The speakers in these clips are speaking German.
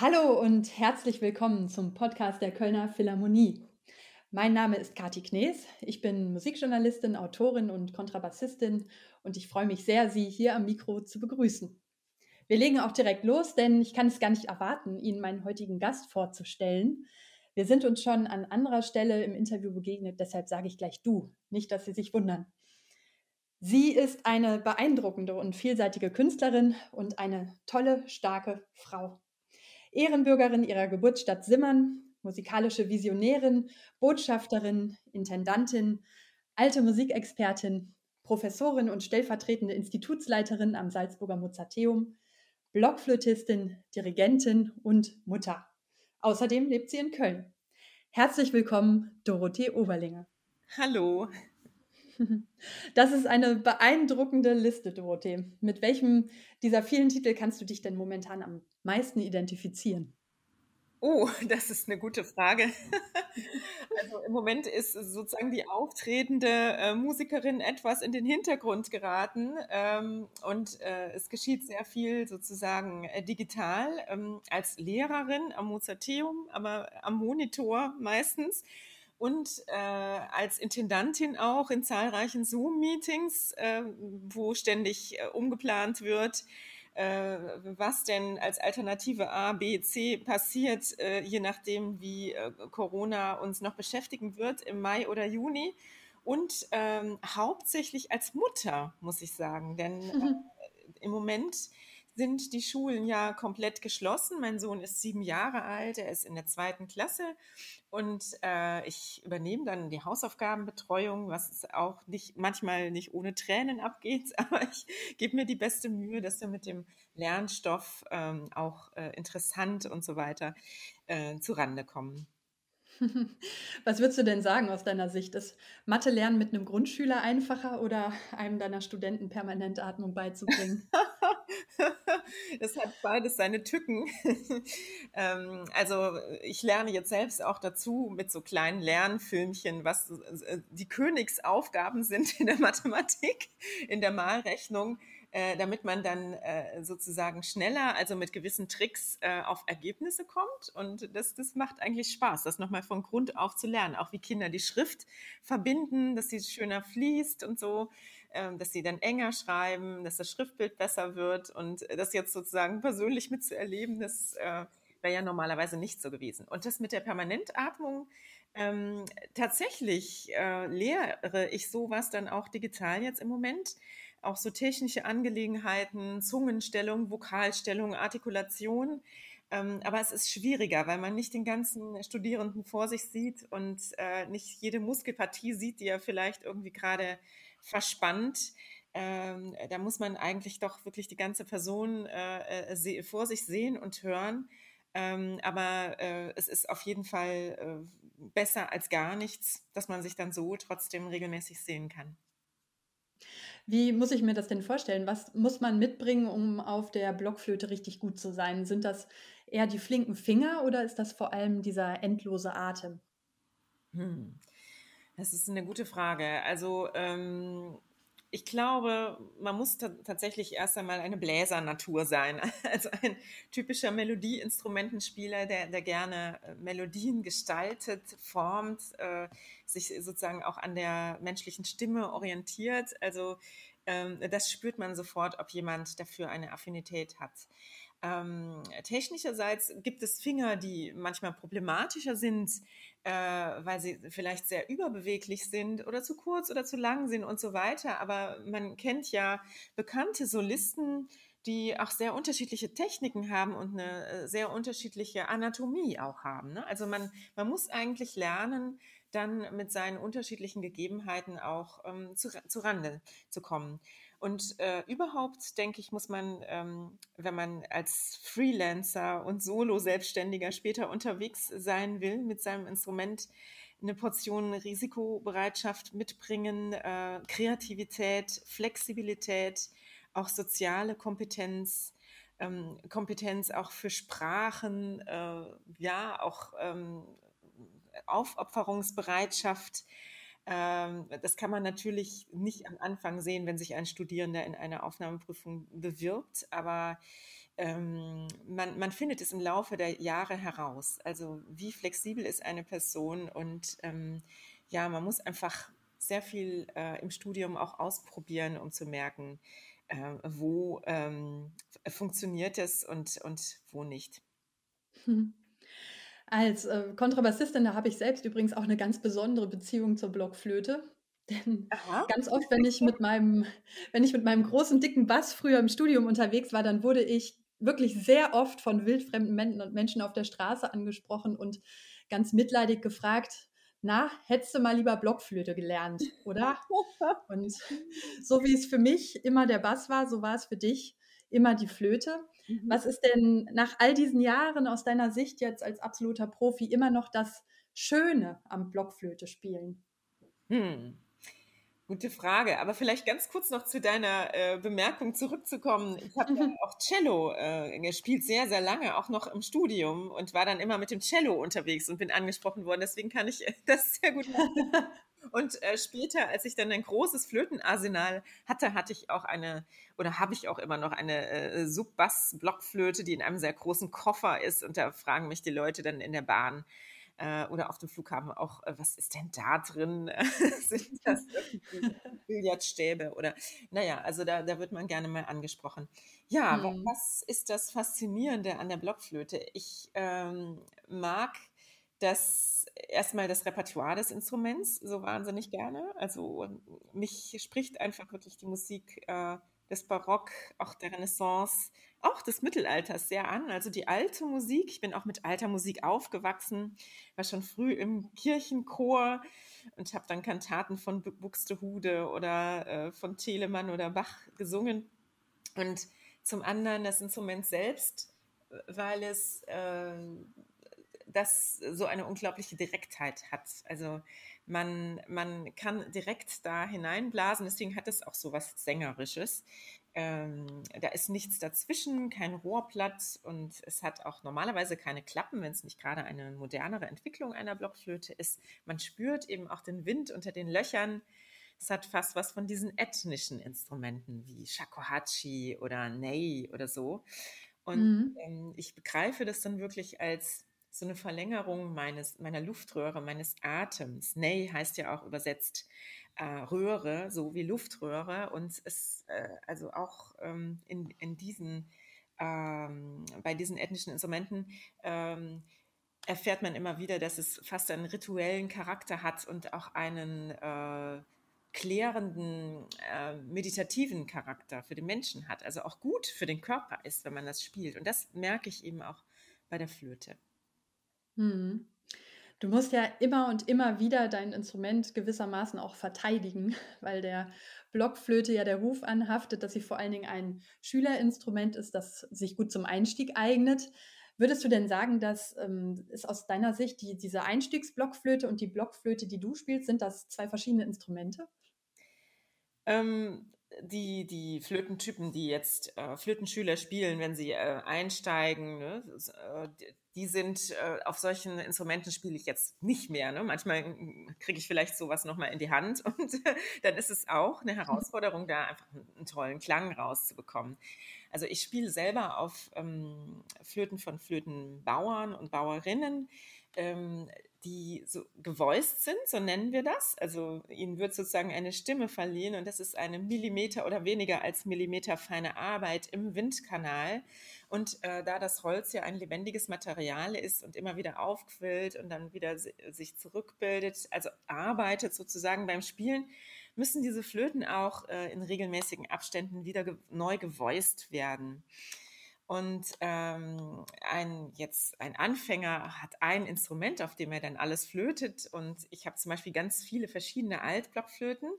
Hallo und herzlich willkommen zum Podcast der Kölner Philharmonie. Mein Name ist Kati Knees. Ich bin Musikjournalistin, Autorin und Kontrabassistin und ich freue mich sehr, Sie hier am Mikro zu begrüßen. Wir legen auch direkt los, denn ich kann es gar nicht erwarten, Ihnen meinen heutigen Gast vorzustellen. Wir sind uns schon an anderer Stelle im Interview begegnet, deshalb sage ich gleich du, nicht, dass Sie sich wundern. Sie ist eine beeindruckende und vielseitige Künstlerin und eine tolle, starke Frau. Ehrenbürgerin ihrer Geburtsstadt Simmern, musikalische Visionärin, Botschafterin, Intendantin, alte Musikexpertin, Professorin und stellvertretende Institutsleiterin am Salzburger Mozarteum, Blockflötistin, Dirigentin und Mutter. Außerdem lebt sie in Köln. Herzlich willkommen, Dorothee Oberlinger. Hallo. Das ist eine beeindruckende Liste, Dorothee. Mit welchem dieser vielen Titel kannst du dich denn momentan am meisten identifizieren? Oh, das ist eine gute Frage. Also im Moment ist sozusagen die auftretende äh, Musikerin etwas in den Hintergrund geraten ähm, und äh, es geschieht sehr viel sozusagen äh, digital ähm, als Lehrerin am Mozarteum, aber am Monitor meistens und äh, als Intendantin auch in zahlreichen Zoom-Meetings, äh, wo ständig äh, umgeplant wird, äh, was denn als Alternative A, B, C passiert, äh, je nachdem, wie äh, Corona uns noch beschäftigen wird im Mai oder Juni. Und ähm, hauptsächlich als Mutter, muss ich sagen, denn äh, im Moment sind die Schulen ja komplett geschlossen. Mein Sohn ist sieben Jahre alt, er ist in der zweiten Klasse und äh, ich übernehme dann die Hausaufgabenbetreuung, was auch nicht manchmal nicht ohne Tränen abgeht, aber ich gebe mir die beste Mühe, dass wir mit dem Lernstoff ähm, auch äh, interessant und so weiter äh, zurande kommen. Was würdest du denn sagen aus deiner Sicht? Ist Mathe lernen mit einem Grundschüler einfacher oder einem deiner Studenten permanent Atmung beizubringen? das hat beides seine Tücken. ähm, also ich lerne jetzt selbst auch dazu mit so kleinen Lernfilmchen, was äh, die Königsaufgaben sind in der Mathematik, in der Malrechnung. Äh, damit man dann äh, sozusagen schneller, also mit gewissen Tricks äh, auf Ergebnisse kommt. Und das, das macht eigentlich Spaß, das nochmal von Grund auf zu lernen. Auch wie Kinder die Schrift verbinden, dass sie schöner fließt und so. Ähm, dass sie dann enger schreiben, dass das Schriftbild besser wird und das jetzt sozusagen persönlich mitzuerleben, das äh, wäre ja normalerweise nicht so gewesen. Und das mit der Permanentatmung, ähm, tatsächlich äh, lehre ich sowas dann auch digital jetzt im Moment. Auch so technische Angelegenheiten, Zungenstellung, Vokalstellung, Artikulation. Ähm, aber es ist schwieriger, weil man nicht den ganzen Studierenden vor sich sieht und äh, nicht jede Muskelpartie sieht, die er vielleicht irgendwie gerade verspannt. Ähm, da muss man eigentlich doch wirklich die ganze Person äh, äh, vor sich sehen und hören. Ähm, aber äh, es ist auf jeden Fall äh, besser als gar nichts, dass man sich dann so trotzdem regelmäßig sehen kann. Wie muss ich mir das denn vorstellen? Was muss man mitbringen, um auf der Blockflöte richtig gut zu sein? Sind das eher die flinken Finger oder ist das vor allem dieser endlose Atem? Hm. Das ist eine gute Frage. Also ähm, ich glaube, man muss tatsächlich erst einmal eine Bläsernatur sein. Also ein typischer Melodieinstrumentenspieler, der, der gerne äh, Melodien gestaltet, formt, äh, sich sozusagen auch an der menschlichen Stimme orientiert. Also ähm, das spürt man sofort, ob jemand dafür eine Affinität hat. Ähm, technischerseits gibt es Finger, die manchmal problematischer sind, äh, weil sie vielleicht sehr überbeweglich sind oder zu kurz oder zu lang sind und so weiter. Aber man kennt ja bekannte Solisten, die auch sehr unterschiedliche Techniken haben und eine äh, sehr unterschiedliche Anatomie auch haben. Ne? Also man, man muss eigentlich lernen, dann mit seinen unterschiedlichen Gegebenheiten auch ähm, zu, zu Rande zu kommen. Und äh, überhaupt, denke ich, muss man, ähm, wenn man als Freelancer und Solo-Selbstständiger später unterwegs sein will mit seinem Instrument, eine Portion Risikobereitschaft mitbringen, äh, Kreativität, Flexibilität, auch soziale Kompetenz, ähm, Kompetenz auch für Sprachen, äh, ja, auch ähm, Aufopferungsbereitschaft das kann man natürlich nicht am Anfang sehen, wenn sich ein Studierender in einer Aufnahmeprüfung bewirbt, aber ähm, man, man, findet es im Laufe der Jahre heraus. Also wie flexibel ist eine Person und ähm, ja, man muss einfach sehr viel äh, im Studium auch ausprobieren, um zu merken, äh, wo ähm, funktioniert es und, und wo nicht. Hm. Als äh, Kontrabassistin, da habe ich selbst übrigens auch eine ganz besondere Beziehung zur Blockflöte. Denn Aha. ganz oft, wenn ich mit meinem, wenn ich mit meinem großen, dicken Bass früher im Studium unterwegs war, dann wurde ich wirklich sehr oft von wildfremden Menschen auf der Straße angesprochen und ganz mitleidig gefragt, na, hättest du mal lieber Blockflöte gelernt, oder? Und so wie es für mich immer der Bass war, so war es für dich immer die Flöte. Mhm. Was ist denn nach all diesen Jahren aus deiner Sicht jetzt als absoluter Profi immer noch das Schöne am Blockflöte spielen? Hm. Gute Frage, aber vielleicht ganz kurz noch zu deiner äh, Bemerkung zurückzukommen. Ich habe ja auch Cello äh, gespielt, sehr, sehr lange, auch noch im Studium und war dann immer mit dem Cello unterwegs und bin angesprochen worden. Deswegen kann ich das sehr gut machen. Und äh, später, als ich dann ein großes Flötenarsenal hatte, hatte ich auch eine, oder habe ich auch immer noch eine äh, Subbass-Blockflöte, die in einem sehr großen Koffer ist. Und da fragen mich die Leute dann in der Bahn, äh, oder auf dem Flughafen auch, äh, was ist denn da drin? Sind das Billardstäbe oder naja, also da, da wird man gerne mal angesprochen. Ja, mhm. was ist das Faszinierende an der Blockflöte? Ich ähm, mag das erstmal das Repertoire des Instruments so wahnsinnig gerne. Also mich spricht einfach wirklich die Musik äh, des Barock, auch der Renaissance, auch des Mittelalters sehr an. Also die alte Musik, ich bin auch mit alter Musik aufgewachsen, war schon früh im Kirchenchor und habe dann Kantaten von Buxtehude oder äh, von Telemann oder Bach gesungen. Und zum anderen das Instrument selbst, weil es äh, das so eine unglaubliche Direktheit hat. Also man, man kann direkt da hineinblasen, deswegen hat es auch so was Sängerisches. Ähm, da ist nichts dazwischen, kein Rohrblatt und es hat auch normalerweise keine Klappen, wenn es nicht gerade eine modernere Entwicklung einer Blockflöte ist. Man spürt eben auch den Wind unter den Löchern. Es hat fast was von diesen ethnischen Instrumenten wie Shakuhachi oder Ney oder so. Und mhm. ähm, ich begreife das dann wirklich als so eine Verlängerung meines, meiner Luftröhre, meines Atems. Ney heißt ja auch übersetzt äh, Röhre, so wie Luftröhre. Und es, äh, also auch ähm, in, in diesen, ähm, bei diesen ethnischen Instrumenten, ähm, erfährt man immer wieder, dass es fast einen rituellen Charakter hat und auch einen äh, klärenden, äh, meditativen Charakter für den Menschen hat. Also auch gut für den Körper ist, wenn man das spielt. Und das merke ich eben auch bei der Flöte. Mhm. Du musst ja immer und immer wieder dein Instrument gewissermaßen auch verteidigen, weil der Blockflöte ja der Ruf anhaftet, dass sie vor allen Dingen ein Schülerinstrument ist, das sich gut zum Einstieg eignet. Würdest du denn sagen, dass ähm, ist aus deiner Sicht die, diese Einstiegsblockflöte und die Blockflöte, die du spielst, sind das zwei verschiedene Instrumente? Ähm, die, die Flötentypen, die jetzt äh, Flötenschüler spielen, wenn sie äh, einsteigen, ne, äh, die sind äh, auf solchen Instrumenten spiele ich jetzt nicht mehr. Ne? Manchmal hm, kriege ich vielleicht sowas nochmal in die Hand und dann ist es auch eine Herausforderung, da einfach einen, einen tollen Klang rauszubekommen. Also ich spiele selber auf ähm, Flöten von Flötenbauern und Bauerinnen. Ähm, die so gevoiced sind, so nennen wir das. Also ihnen wird sozusagen eine Stimme verliehen und das ist eine Millimeter oder weniger als Millimeter feine Arbeit im Windkanal. Und äh, da das Holz ja ein lebendiges Material ist und immer wieder aufquillt und dann wieder sich zurückbildet, also arbeitet sozusagen beim Spielen, müssen diese Flöten auch äh, in regelmäßigen Abständen wieder ge neu gevoiced werden. Und ähm, ein, jetzt ein Anfänger hat ein Instrument, auf dem er dann alles flötet. Und ich habe zum Beispiel ganz viele verschiedene Altblockflöten,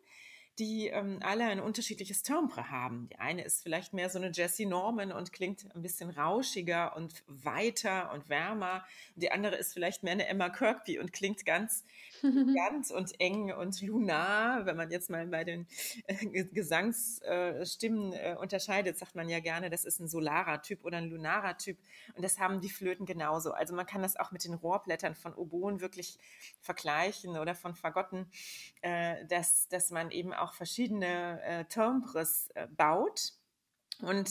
die ähm, alle ein unterschiedliches Timbre haben. Die eine ist vielleicht mehr so eine Jessie Norman und klingt ein bisschen rauschiger und weiter und wärmer. Die andere ist vielleicht mehr eine Emma Kirkby und klingt ganz ganz und eng und lunar. Wenn man jetzt mal bei den äh, Gesangsstimmen äh, unterscheidet, sagt man ja gerne, das ist ein solarer Typ oder ein lunarer Typ. Und das haben die Flöten genauso. Also man kann das auch mit den Rohrblättern von Oboen wirklich vergleichen oder von Fagotten, äh, dass, dass man eben auch verschiedene äh, Timbres äh, baut. Und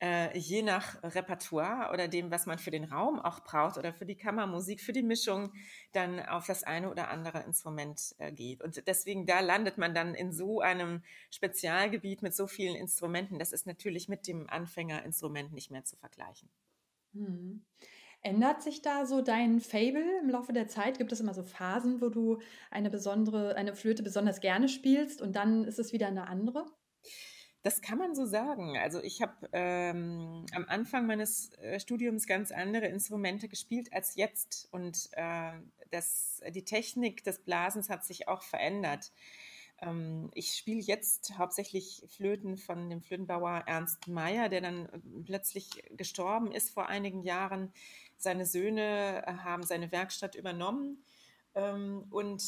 äh, je nach Repertoire oder dem, was man für den Raum auch braucht oder für die Kammermusik, für die Mischung, dann auf das eine oder andere Instrument äh, geht. Und deswegen, da landet man dann in so einem Spezialgebiet mit so vielen Instrumenten. Das ist natürlich mit dem Anfängerinstrument nicht mehr zu vergleichen. Hm. Ändert sich da so dein Fable im Laufe der Zeit? Gibt es immer so Phasen, wo du eine besondere, eine Flöte besonders gerne spielst und dann ist es wieder eine andere? Das kann man so sagen. Also ich habe ähm, am Anfang meines äh, Studiums ganz andere Instrumente gespielt als jetzt und äh, das, die Technik des Blasens hat sich auch verändert. Ähm, ich spiele jetzt hauptsächlich Flöten von dem Flötenbauer Ernst Meyer, der dann äh, plötzlich gestorben ist vor einigen Jahren. Seine Söhne äh, haben seine Werkstatt übernommen ähm, und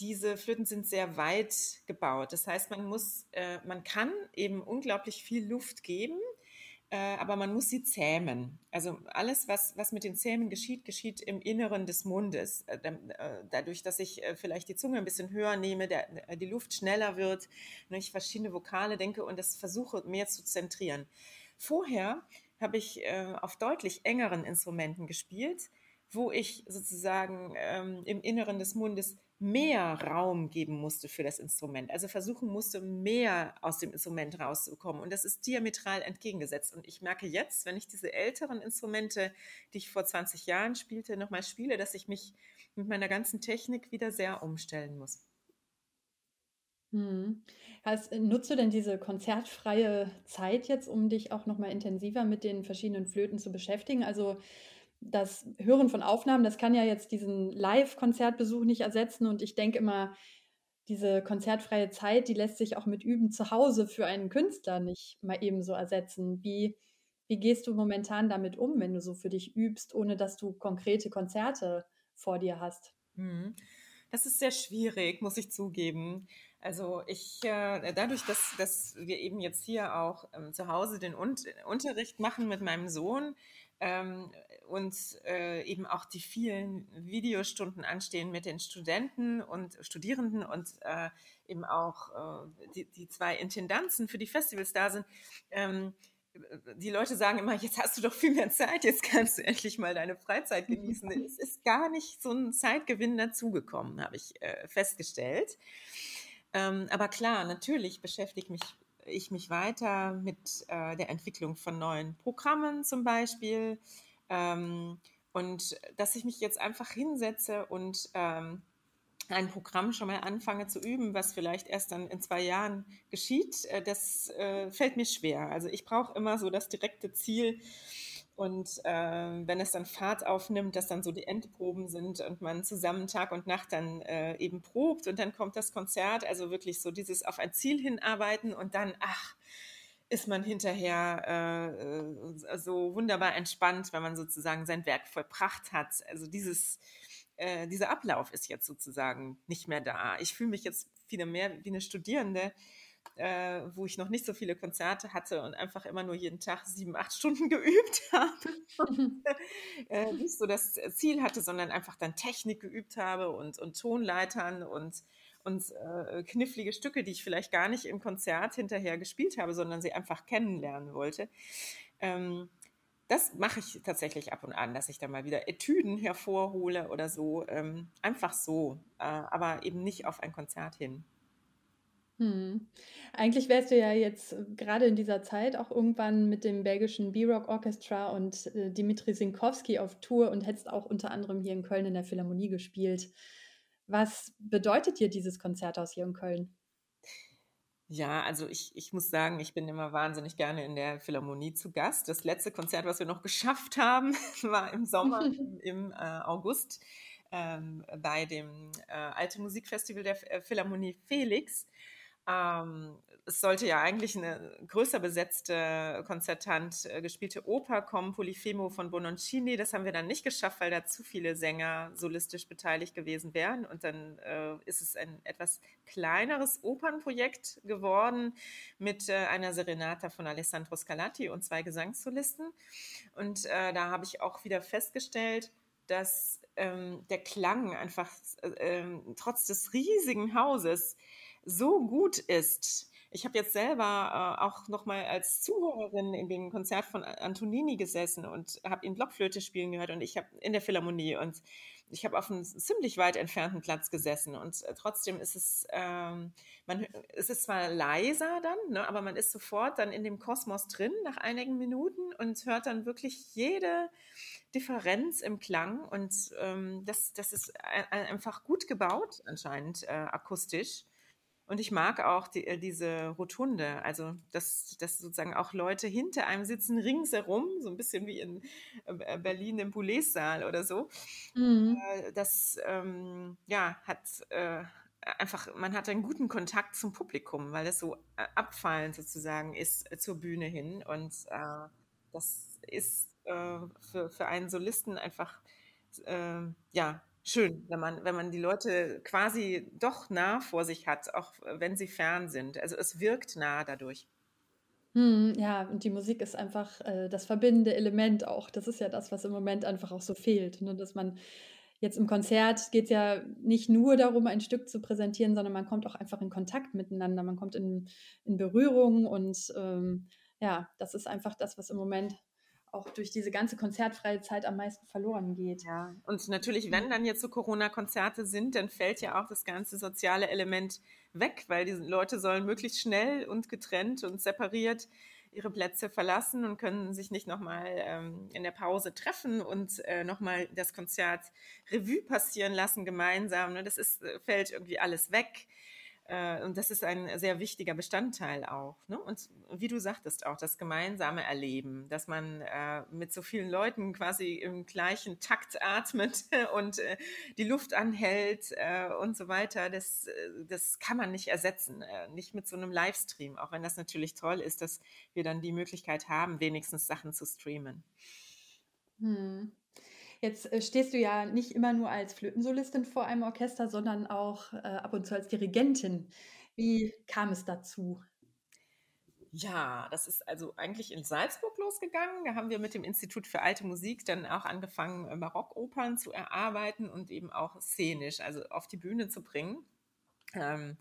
diese Flöten sind sehr weit gebaut. Das heißt, man muss, äh, man kann eben unglaublich viel Luft geben, aber man muss sie zähmen. Also alles, was, was mit den Zähmen geschieht, geschieht im Inneren des Mundes. Äh, äh dadurch, dass ich äh, vielleicht die Zunge ein bisschen höher nehme, der, äh, die Luft schneller wird, ne, ich verschiedene Vokale denke und das versuche mehr zu zentrieren. Vorher habe ich auf deutlich engeren Instrumenten gespielt, wo ich sozusagen ähm, im Inneren des Mundes mehr Raum geben musste für das Instrument. Also versuchen musste, mehr aus dem Instrument rauszukommen. Und das ist diametral entgegengesetzt. Und ich merke jetzt, wenn ich diese älteren Instrumente, die ich vor 20 Jahren spielte, nochmal spiele, dass ich mich mit meiner ganzen Technik wieder sehr umstellen muss. Hm. Hast, nutzt du denn diese konzertfreie Zeit jetzt, um dich auch nochmal intensiver mit den verschiedenen Flöten zu beschäftigen? Also das Hören von Aufnahmen, das kann ja jetzt diesen Live-Konzertbesuch nicht ersetzen. Und ich denke immer, diese konzertfreie Zeit, die lässt sich auch mit Üben zu Hause für einen Künstler nicht mal ebenso ersetzen. Wie, wie gehst du momentan damit um, wenn du so für dich übst, ohne dass du konkrete Konzerte vor dir hast? Mhm. Das ist sehr schwierig, muss ich zugeben. Also ich, äh, dadurch, dass, dass wir eben jetzt hier auch ähm, zu Hause den Un Unterricht machen mit meinem Sohn, ähm, und äh, eben auch die vielen Videostunden anstehen mit den Studenten und Studierenden und äh, eben auch äh, die, die, zwei Intendanzen für die Festivals da sind. Ähm, die Leute sagen immer, jetzt hast du doch viel mehr Zeit, jetzt kannst du endlich mal deine Freizeit genießen. es ist gar nicht so ein Zeitgewinn dazugekommen, habe ich äh, festgestellt. Ähm, aber klar, natürlich beschäftigt mich ich mich weiter mit äh, der Entwicklung von neuen Programmen zum Beispiel. Ähm, und dass ich mich jetzt einfach hinsetze und ähm, ein Programm schon mal anfange zu üben, was vielleicht erst dann in zwei Jahren geschieht, äh, das äh, fällt mir schwer. Also ich brauche immer so das direkte Ziel, und äh, wenn es dann Fahrt aufnimmt, dass dann so die Endproben sind und man zusammen Tag und Nacht dann äh, eben probt und dann kommt das Konzert, also wirklich so dieses auf ein Ziel hinarbeiten und dann, ach, ist man hinterher äh, so wunderbar entspannt, wenn man sozusagen sein Werk vollbracht hat. Also dieses, äh, dieser Ablauf ist jetzt sozusagen nicht mehr da. Ich fühle mich jetzt wieder mehr wie eine Studierende, äh, wo ich noch nicht so viele Konzerte hatte und einfach immer nur jeden Tag sieben, acht Stunden geübt habe. äh, nicht so das Ziel hatte, sondern einfach dann Technik geübt habe und, und Tonleitern und, und äh, knifflige Stücke, die ich vielleicht gar nicht im Konzert hinterher gespielt habe, sondern sie einfach kennenlernen wollte. Ähm, das mache ich tatsächlich ab und an, dass ich da mal wieder Etüden hervorhole oder so. Ähm, einfach so, äh, aber eben nicht auf ein Konzert hin. Hm. Eigentlich wärst du ja jetzt äh, gerade in dieser Zeit auch irgendwann mit dem belgischen B-Rock Orchestra und äh, Dimitri Sinkowski auf Tour und hättest auch unter anderem hier in Köln in der Philharmonie gespielt. Was bedeutet dir dieses Konzert aus hier in Köln? Ja, also ich, ich muss sagen, ich bin immer wahnsinnig gerne in der Philharmonie zu Gast. Das letzte Konzert, was wir noch geschafft haben, war im Sommer, im, im äh, August ähm, bei dem äh, Alte Musikfestival der äh, Philharmonie Felix. Ähm, es sollte ja eigentlich eine größer besetzte, konzertant äh, gespielte Oper kommen, Polifemo von Bononcini. Das haben wir dann nicht geschafft, weil da zu viele Sänger solistisch beteiligt gewesen wären. Und dann äh, ist es ein etwas kleineres Opernprojekt geworden mit äh, einer Serenata von Alessandro Scarlatti und zwei Gesangssolisten. Und äh, da habe ich auch wieder festgestellt, dass ähm, der Klang einfach äh, ähm, trotz des riesigen Hauses so gut ist, ich habe jetzt selber äh, auch noch mal als Zuhörerin in dem Konzert von Antonini gesessen und habe ihn Blockflöte spielen gehört und ich habe in der Philharmonie und ich habe auf einem ziemlich weit entfernten Platz gesessen und äh, trotzdem ist es, ähm, man, es ist zwar leiser dann, ne, aber man ist sofort dann in dem Kosmos drin nach einigen Minuten und hört dann wirklich jede Differenz im Klang und ähm, das, das ist einfach gut gebaut anscheinend äh, akustisch. Und ich mag auch die, äh, diese Rotunde, also dass, dass sozusagen auch Leute hinter einem sitzen, ringsherum, so ein bisschen wie in äh, Berlin im Boulez-Saal oder so. Mhm. Äh, das ähm, ja, hat äh, einfach, man hat einen guten Kontakt zum Publikum, weil das so abfallend sozusagen ist zur Bühne hin. Und äh, das ist äh, für, für einen Solisten einfach ja, schön, wenn man, wenn man die Leute quasi doch nah vor sich hat, auch wenn sie fern sind. Also es wirkt nah dadurch. Hm, ja, und die Musik ist einfach äh, das verbindende Element auch. Das ist ja das, was im Moment einfach auch so fehlt. Ne? Dass man jetzt im Konzert geht es ja nicht nur darum, ein Stück zu präsentieren, sondern man kommt auch einfach in Kontakt miteinander, man kommt in, in Berührung und ähm, ja, das ist einfach das, was im Moment auch durch diese ganze konzertfreie Zeit am meisten verloren geht. Ja, und natürlich, wenn dann jetzt so Corona-Konzerte sind, dann fällt ja auch das ganze soziale Element weg, weil die Leute sollen möglichst schnell und getrennt und separiert ihre Plätze verlassen und können sich nicht nochmal ähm, in der Pause treffen und äh, nochmal das Konzert Revue passieren lassen gemeinsam. Ne? Das ist, äh, fällt irgendwie alles weg. Äh, und das ist ein sehr wichtiger Bestandteil auch. Ne? Und wie du sagtest auch, das gemeinsame Erleben, dass man äh, mit so vielen Leuten quasi im gleichen Takt atmet und äh, die Luft anhält äh, und so weiter, das, äh, das kann man nicht ersetzen. Nicht mit so einem Livestream, auch wenn das natürlich toll ist, dass wir dann die Möglichkeit haben, wenigstens Sachen zu streamen. Hm. Jetzt äh, stehst du ja nicht immer nur als Flötensolistin vor einem Orchester, sondern auch äh, ab und zu als Dirigentin. Wie kam es dazu? Ja, das ist also eigentlich in Salzburg losgegangen. Da haben wir mit dem Institut für alte Musik dann auch angefangen, äh, Barockopern zu erarbeiten und eben auch szenisch, also auf die Bühne zu bringen. Ähm,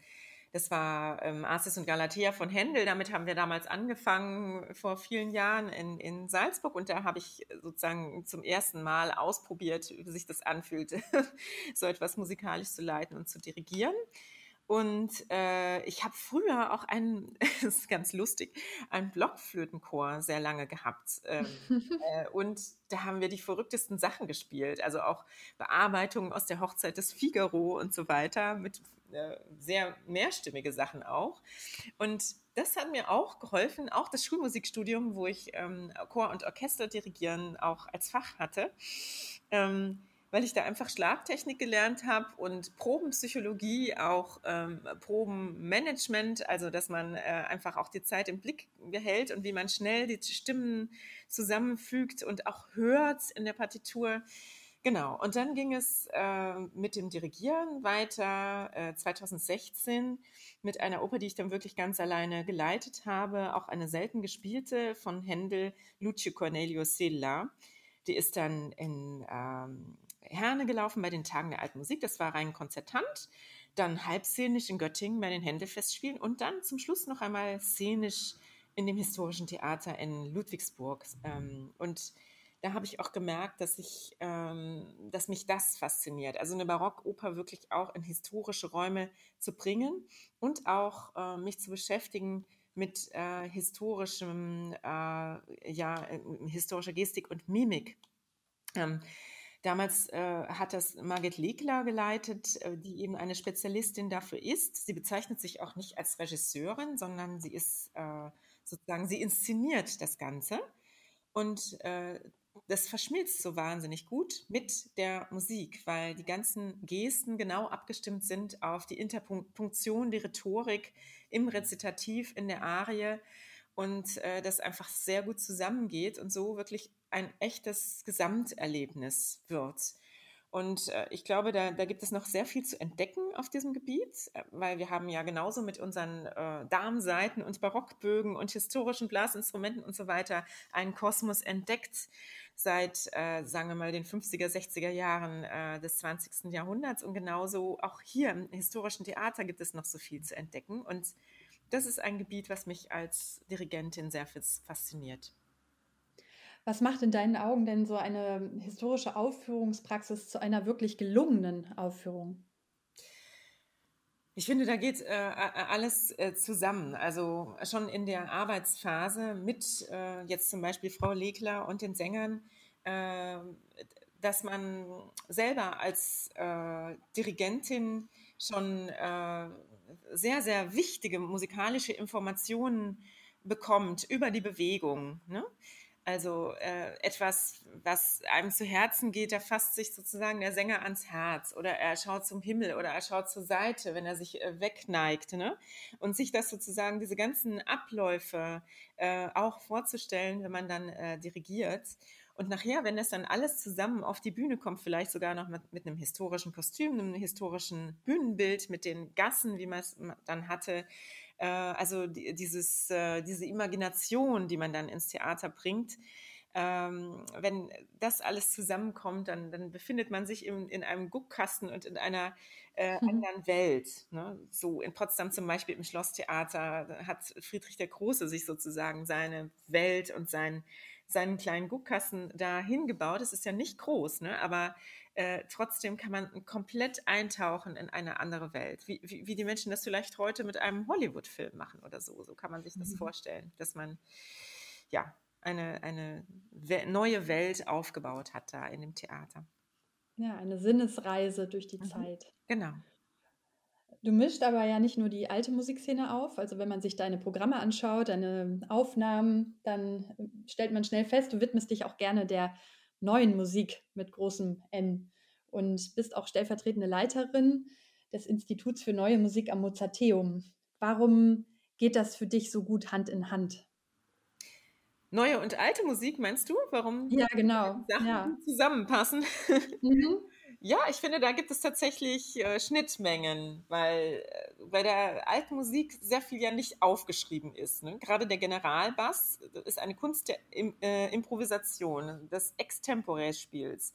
das war ähm, Arcis und Galatea von Händel. Damit haben wir damals angefangen vor vielen Jahren in, in Salzburg. Und da habe ich sozusagen zum ersten Mal ausprobiert, wie sich das anfühlt, so etwas musikalisch zu leiten und zu dirigieren. Und äh, ich habe früher auch einen, das ist ganz lustig, einen Blockflötenchor sehr lange gehabt. Ähm, äh, und da haben wir die verrücktesten Sachen gespielt. Also auch Bearbeitungen aus der Hochzeit des Figaro und so weiter mit äh, sehr mehrstimmige Sachen auch. Und das hat mir auch geholfen, auch das Schulmusikstudium, wo ich ähm, Chor und Orchester dirigieren auch als Fach hatte. Ähm, weil ich da einfach Schlagtechnik gelernt habe und Probenpsychologie, auch ähm, Probenmanagement, also dass man äh, einfach auch die Zeit im Blick behält und wie man schnell die Stimmen zusammenfügt und auch hört in der Partitur. Genau, und dann ging es äh, mit dem Dirigieren weiter äh, 2016 mit einer Oper, die ich dann wirklich ganz alleine geleitet habe, auch eine selten gespielte von Händel Lucio Cornelio Silla. Die ist dann in ähm, Herne gelaufen bei den Tagen der alten Musik, das war rein konzertant, dann halbszenisch in Göttingen bei den Händelfestspielen und dann zum Schluss noch einmal szenisch in dem historischen Theater in Ludwigsburg. Ähm, und da habe ich auch gemerkt, dass ich, ähm, dass mich das fasziniert. Also eine Barockoper wirklich auch in historische Räume zu bringen und auch äh, mich zu beschäftigen mit äh, historischem, äh, ja, äh, historischer Gestik und Mimik. Ähm, Damals äh, hat das Margit Legler geleitet, äh, die eben eine Spezialistin dafür ist. Sie bezeichnet sich auch nicht als Regisseurin, sondern sie ist äh, sozusagen, sie inszeniert das Ganze. Und äh, das verschmilzt so wahnsinnig gut mit der Musik, weil die ganzen Gesten genau abgestimmt sind auf die Interpunktion, die Rhetorik im Rezitativ, in der Arie und äh, das einfach sehr gut zusammengeht und so wirklich ein echtes Gesamterlebnis wird. Und äh, ich glaube, da, da gibt es noch sehr viel zu entdecken auf diesem Gebiet, äh, weil wir haben ja genauso mit unseren äh, Darmseiten und Barockbögen und historischen Blasinstrumenten und so weiter einen Kosmos entdeckt seit, äh, sagen wir mal, den 50er, 60er Jahren äh, des 20. Jahrhunderts. Und genauso auch hier im historischen Theater gibt es noch so viel zu entdecken. Und das ist ein Gebiet, was mich als Dirigentin sehr fasziniert. Was macht in deinen Augen denn so eine historische Aufführungspraxis zu einer wirklich gelungenen Aufführung? Ich finde, da geht äh, alles äh, zusammen. Also schon in der Arbeitsphase mit äh, jetzt zum Beispiel Frau Legler und den Sängern, äh, dass man selber als äh, Dirigentin schon äh, sehr, sehr wichtige musikalische Informationen bekommt über die Bewegung. Ne? Also äh, etwas, was einem zu Herzen geht, da fasst sich sozusagen der Sänger ans Herz oder er schaut zum Himmel oder er schaut zur Seite, wenn er sich äh, wegneigt. Ne? Und sich das sozusagen, diese ganzen Abläufe äh, auch vorzustellen, wenn man dann äh, dirigiert. Und nachher, wenn das dann alles zusammen auf die Bühne kommt, vielleicht sogar noch mit, mit einem historischen Kostüm, einem historischen Bühnenbild, mit den Gassen, wie man es dann hatte, äh, also die, dieses, äh, diese Imagination, die man dann ins Theater bringt, ähm, wenn das alles zusammenkommt, dann, dann befindet man sich in, in einem Guckkasten und in einer äh, mhm. anderen Welt. Ne? So in Potsdam zum Beispiel im Schlosstheater hat Friedrich der Große sich sozusagen seine Welt und sein, seinen kleinen Guckkasten da hingebaut. Es ist ja nicht groß, ne? aber äh, trotzdem kann man komplett eintauchen in eine andere Welt, wie, wie, wie die Menschen das vielleicht heute mit einem Hollywood-Film machen oder so. So kann man sich das mhm. vorstellen, dass man ja eine, eine neue Welt aufgebaut hat da in dem Theater. Ja, eine Sinnesreise durch die mhm. Zeit. Genau. Du mischt aber ja nicht nur die alte Musikszene auf. Also wenn man sich deine Programme anschaut, deine Aufnahmen, dann stellt man schnell fest, du widmest dich auch gerne der neuen Musik mit großem N und bist auch stellvertretende Leiterin des Instituts für neue Musik am Mozarteum. Warum geht das für dich so gut Hand in Hand? Neue und alte Musik, meinst du? Warum ja, genau. Sachen ja. zusammenpassen? Mhm. Ja, ich finde, da gibt es tatsächlich äh, Schnittmengen, weil äh, bei der alten Musik sehr viel ja nicht aufgeschrieben ist. Ne? Gerade der Generalbass ist eine Kunst der Im, äh, Improvisation, des Extemporä-Spiels.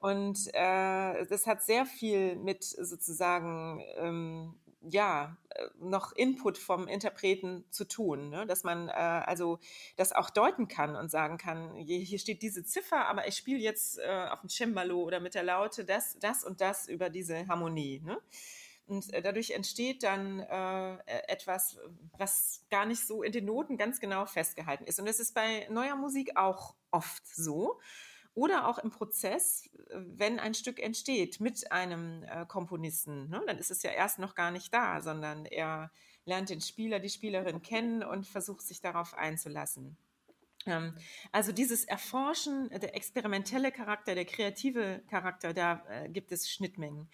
Und äh, das hat sehr viel mit sozusagen ähm, ja, äh, noch Input vom Interpreten zu tun, ne? dass man äh, also das auch deuten kann und sagen kann, hier steht diese Ziffer, aber ich spiele jetzt äh, auf dem Cembalo oder mit der Laute das, das und das über diese Harmonie. Ne? Und äh, dadurch entsteht dann äh, e-, etwas, was gar nicht so in den Noten ganz genau festgehalten ist. Und das ist bei neuer Musik auch oft so oder auch im Prozess, wenn ein Stück entsteht mit einem äh, Komponisten, ne, dann ist es ja erst noch gar nicht da, sondern er lernt den Spieler, die Spielerin kennen und versucht sich darauf einzulassen. Ähm, also dieses Erforschen, der experimentelle Charakter, der kreative Charakter, da äh, gibt es Schnittmengen.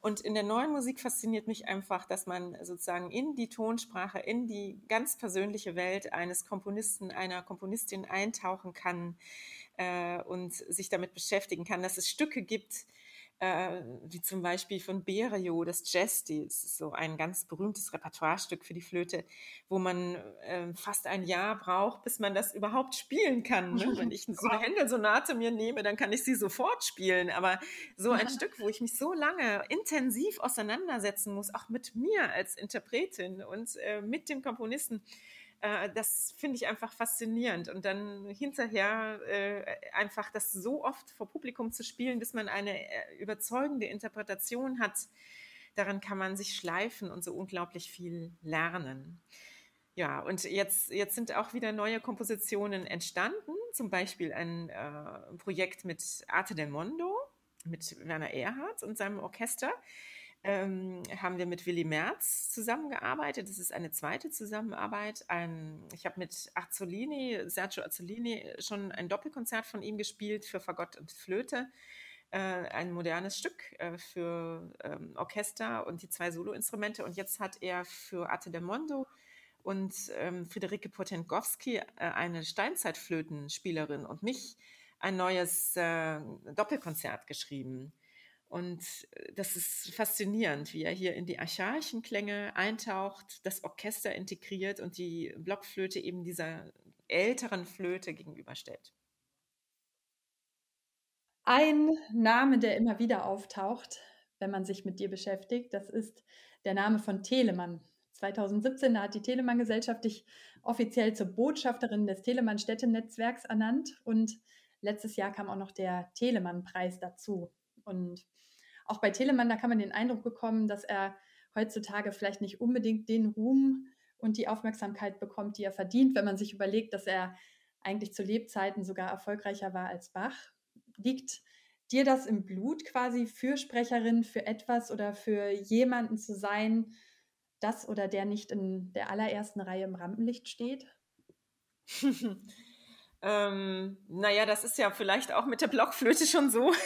Und in der neuen Musik fasziniert mich einfach, dass man sozusagen in die Tonsprache, in die ganz persönliche Welt eines Komponisten, einer Komponistin eintauchen kann, äh, und sich damit beschäftigen kann, dass es Stücke gibt, äh, wie zum Beispiel von Berio, das Jazz, das ist so ein ganz berühmtes Repertoirestück für die Flöte, wo man äh, fast ein Jahr braucht, bis man das überhaupt spielen kann. Ne? Wenn ich so eine Händelsonate mir nehme, dann kann ich sie sofort spielen. Aber so ein Stück, wo ich mich so lange intensiv auseinandersetzen muss, auch mit mir als Interpretin und äh, mit dem Komponisten, äh, das finde ich einfach faszinierend. Und dann hinterher äh, einfach das so oft vor Publikum zu spielen, bis man eine äh, überzeugende Interpretation hat, daran kann man sich schleifen und so unglaublich viel lernen. Ja, und jetzt, jetzt sind auch wieder neue Kompositionen entstanden, zum Beispiel ein äh, Projekt mit Arte del Mondo, mit Werner Erhardt und seinem Orchester ähm, haben wir mit Willy Merz zusammengearbeitet. Das ist eine zweite Zusammenarbeit. Ein, ich habe mit Azzolini, Sergio Azzolini, schon ein Doppelkonzert von ihm gespielt für Fagott und Flöte. Äh, ein modernes Stück äh, für ähm, Orchester und die zwei Soloinstrumente. Und jetzt hat er für Arte del Mondo und ähm, Friederike Potentgowski, äh, eine Steinzeitflötenspielerin, und mich ein neues äh, Doppelkonzert geschrieben. Und äh, das ist faszinierend, wie er hier in die archaischen Klänge eintaucht, das Orchester integriert und die Blockflöte eben dieser älteren Flöte gegenüberstellt. Ein Name, der immer wieder auftaucht, wenn man sich mit dir beschäftigt, das ist der Name von Telemann. 2017 hat die Telemann-Gesellschaft dich offiziell zur Botschafterin des Telemann-Städtenetzwerks ernannt und letztes Jahr kam auch noch der Telemann-Preis dazu. Und auch bei Telemann, da kann man den Eindruck bekommen, dass er heutzutage vielleicht nicht unbedingt den Ruhm und die Aufmerksamkeit bekommt, die er verdient, wenn man sich überlegt, dass er eigentlich zu Lebzeiten sogar erfolgreicher war als Bach liegt dir das im Blut, quasi Fürsprecherin für etwas oder für jemanden zu sein, das oder der nicht in der allerersten Reihe im Rampenlicht steht? ähm, naja, das ist ja vielleicht auch mit der Blockflöte schon so.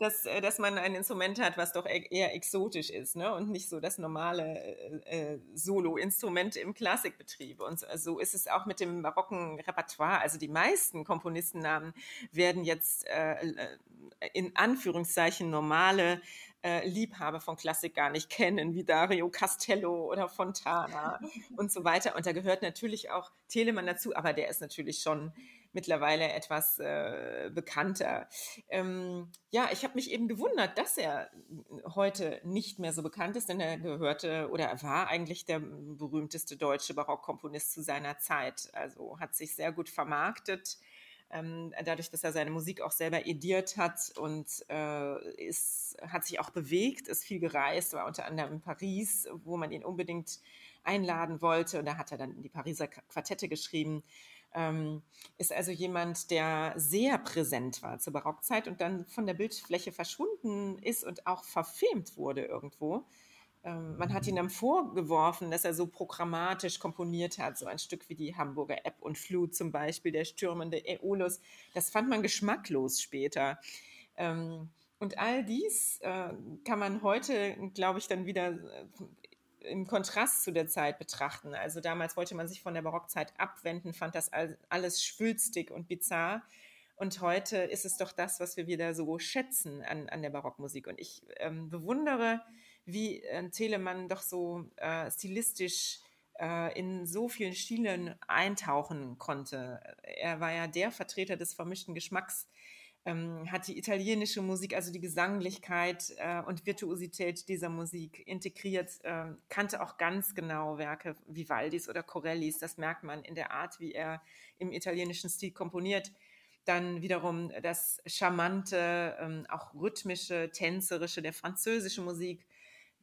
dass, äh, dass man ein Instrument hat, was doch e-, eher exotisch ist ne? und nicht so das normale äh, äh, Solo-Instrument im Klassikbetrieb. Und so ist es auch mit dem barocken Repertoire. Also die meisten Komponistennamen werden jetzt äh, äh in Anführungszeichen normale äh, Liebhaber von Klassik gar nicht kennen, wie Dario Castello oder Fontana und so weiter. Und da gehört natürlich auch Telemann dazu, aber der ist natürlich schon mittlerweile etwas äh, bekannter. Ähm, ja, ich habe mich eben gewundert, dass er heute nicht mehr so bekannt ist, denn er gehörte oder er war eigentlich der berühmteste deutsche Barockkomponist zu seiner Zeit. Also hat sich sehr gut vermarktet. Ähm, dadurch, dass er seine Musik auch selber ediert hat und äh, ist, hat sich auch bewegt, ist viel gereist, war unter anderem in Paris, wo man ihn unbedingt einladen wollte. Und da hat er dann die Pariser Quartette geschrieben. Ähm, ist also jemand, der sehr präsent war zur Barockzeit und dann von der Bildfläche verschwunden ist und auch verfilmt wurde irgendwo. Ähm, man hat ihn dann vorgeworfen, dass er so programmatisch komponiert hat, so ein Stück wie die Hamburger App und Flut zum Beispiel, der stürmende Aeolus. Das fand man geschmacklos später. Ähm, und all dies äh, kann man heute, glaube ich, dann wieder äh, im Kontrast zu der Zeit betrachten. Also damals wollte man sich von der Barockzeit abwenden, fand das alles schwülstig und bizarr. Und heute ist es doch das, was wir wieder so schätzen an, an der Barockmusik. Und ich ähm, bewundere, wie äh, Telemann doch so äh, stilistisch äh, in so vielen Stilen eintauchen konnte. Er war ja der Vertreter des vermischten Geschmacks ähm, hat die italienische Musik, also die Gesanglichkeit äh, und Virtuosität dieser Musik integriert, äh, kannte auch ganz genau Werke wie Vivaldis oder Corellis. Das merkt man in der Art, wie er im italienischen Stil komponiert. Dann wiederum das charmante, ähm, auch rhythmische, tänzerische der französischen Musik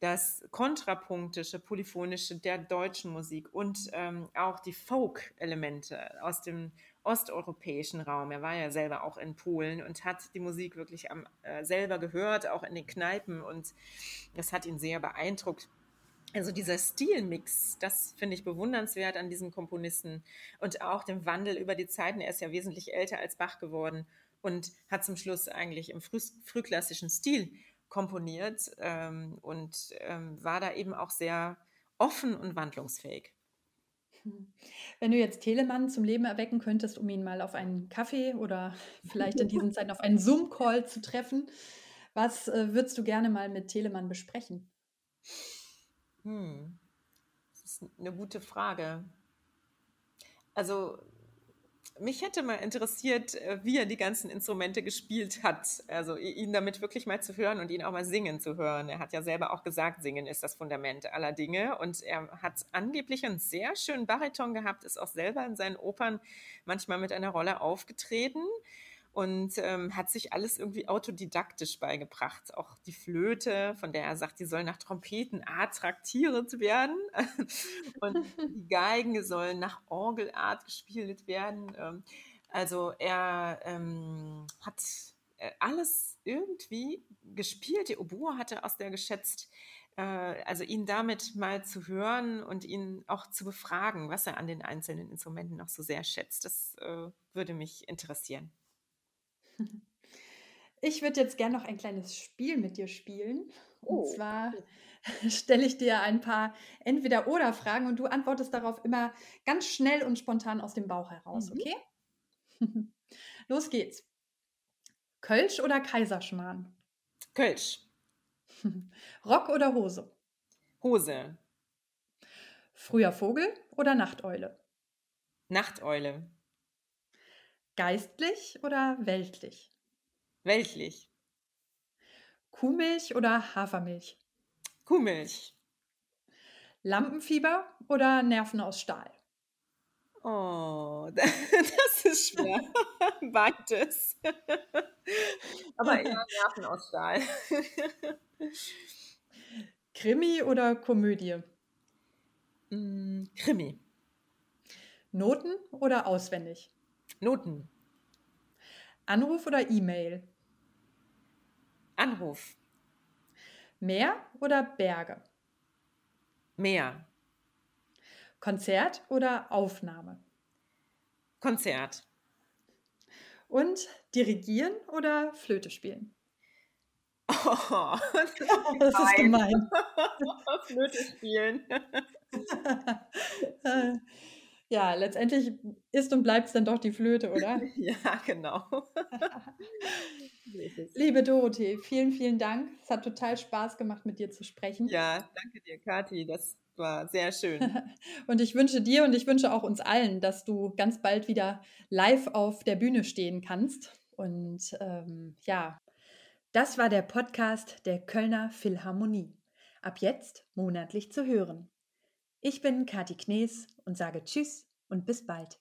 das kontrapunktische, polyphonische der deutschen Musik und ähm, auch die Folk-Elemente aus dem osteuropäischen Raum. Er war ja selber auch in Polen und hat die Musik wirklich am, äh, selber gehört, auch in den Kneipen und das hat ihn sehr beeindruckt. Also dieser Stilmix, das finde ich bewundernswert an diesem Komponisten und auch dem Wandel über die Zeiten. Er ist ja wesentlich älter als Bach geworden und hat zum Schluss eigentlich im früh, frühklassischen Stil komponiert ähm, und ähm, war da eben auch sehr offen und wandlungsfähig. Wenn du jetzt Telemann zum Leben erwecken könntest, um ihn mal auf einen Kaffee oder vielleicht in diesen Zeiten auf einen Zoom-Call zu treffen, was äh, würdest du gerne mal mit Telemann besprechen? Hm. Das ist eine gute Frage. Also mich hätte mal interessiert, äh, wie er die ganzen Instrumente gespielt hat. Also ihn damit wirklich mal zu hören und ihn auch mal singen zu hören. Er hat ja selber auch gesagt, singen ist das Fundament aller Dinge. Und er hat angeblich einen sehr schönen Bariton gehabt, ist auch selber in seinen Opern manchmal mit einer Rolle aufgetreten und ähm, hat sich alles irgendwie autodidaktisch beigebracht. Auch die Flöte, von der er sagt, die soll nach Trompeten attraktiert werden und die Geigen sollen nach Orgelart gespielt werden. Ähm, also er ähm, hat äh, alles irgendwie gespielt. Die Oboe hatte aus der geschätzt. Äh, also ihn damit mal zu hören und ihn auch zu befragen, was er an den einzelnen Instrumenten noch so sehr schätzt, das äh, würde mich interessieren. Ich würde jetzt gerne noch ein kleines Spiel mit dir spielen. Und oh. zwar stelle ich dir ein paar Entweder-Oder-Fragen und du antwortest darauf immer ganz schnell und spontan aus dem Bauch heraus, mhm. okay? Los geht's. Kölsch oder Kaiserschmarrn? Kölsch. Rock oder Hose? Hose. Früher Vogel oder Nachteule? Nachteule. Geistlich oder weltlich? Weltlich. Kuhmilch oder Hafermilch? Kuhmilch. Lampenfieber oder Nerven aus Stahl? Oh, das ist schwer. Beides. Aber eher Nerven aus Stahl. Krimi oder Komödie? Mm, Krimi. Noten oder auswendig? Noten. Anruf oder E-Mail? Anruf. Meer oder Berge? Meer. Konzert oder Aufnahme? Konzert. Und dirigieren oder Flöte spielen? Oh, das ist, das ist gemein. Flöte spielen. Ja, letztendlich ist und bleibt es dann doch die Flöte, oder? ja, genau. Liebe Dorothee, vielen, vielen Dank. Es hat total Spaß gemacht, mit dir zu sprechen. Ja, danke dir, Kathi. Das war sehr schön. und ich wünsche dir und ich wünsche auch uns allen, dass du ganz bald wieder live auf der Bühne stehen kannst. Und ähm, ja, das war der Podcast der Kölner Philharmonie. Ab jetzt monatlich zu hören. Ich bin Kathi Knees und sage Tschüss und bis bald.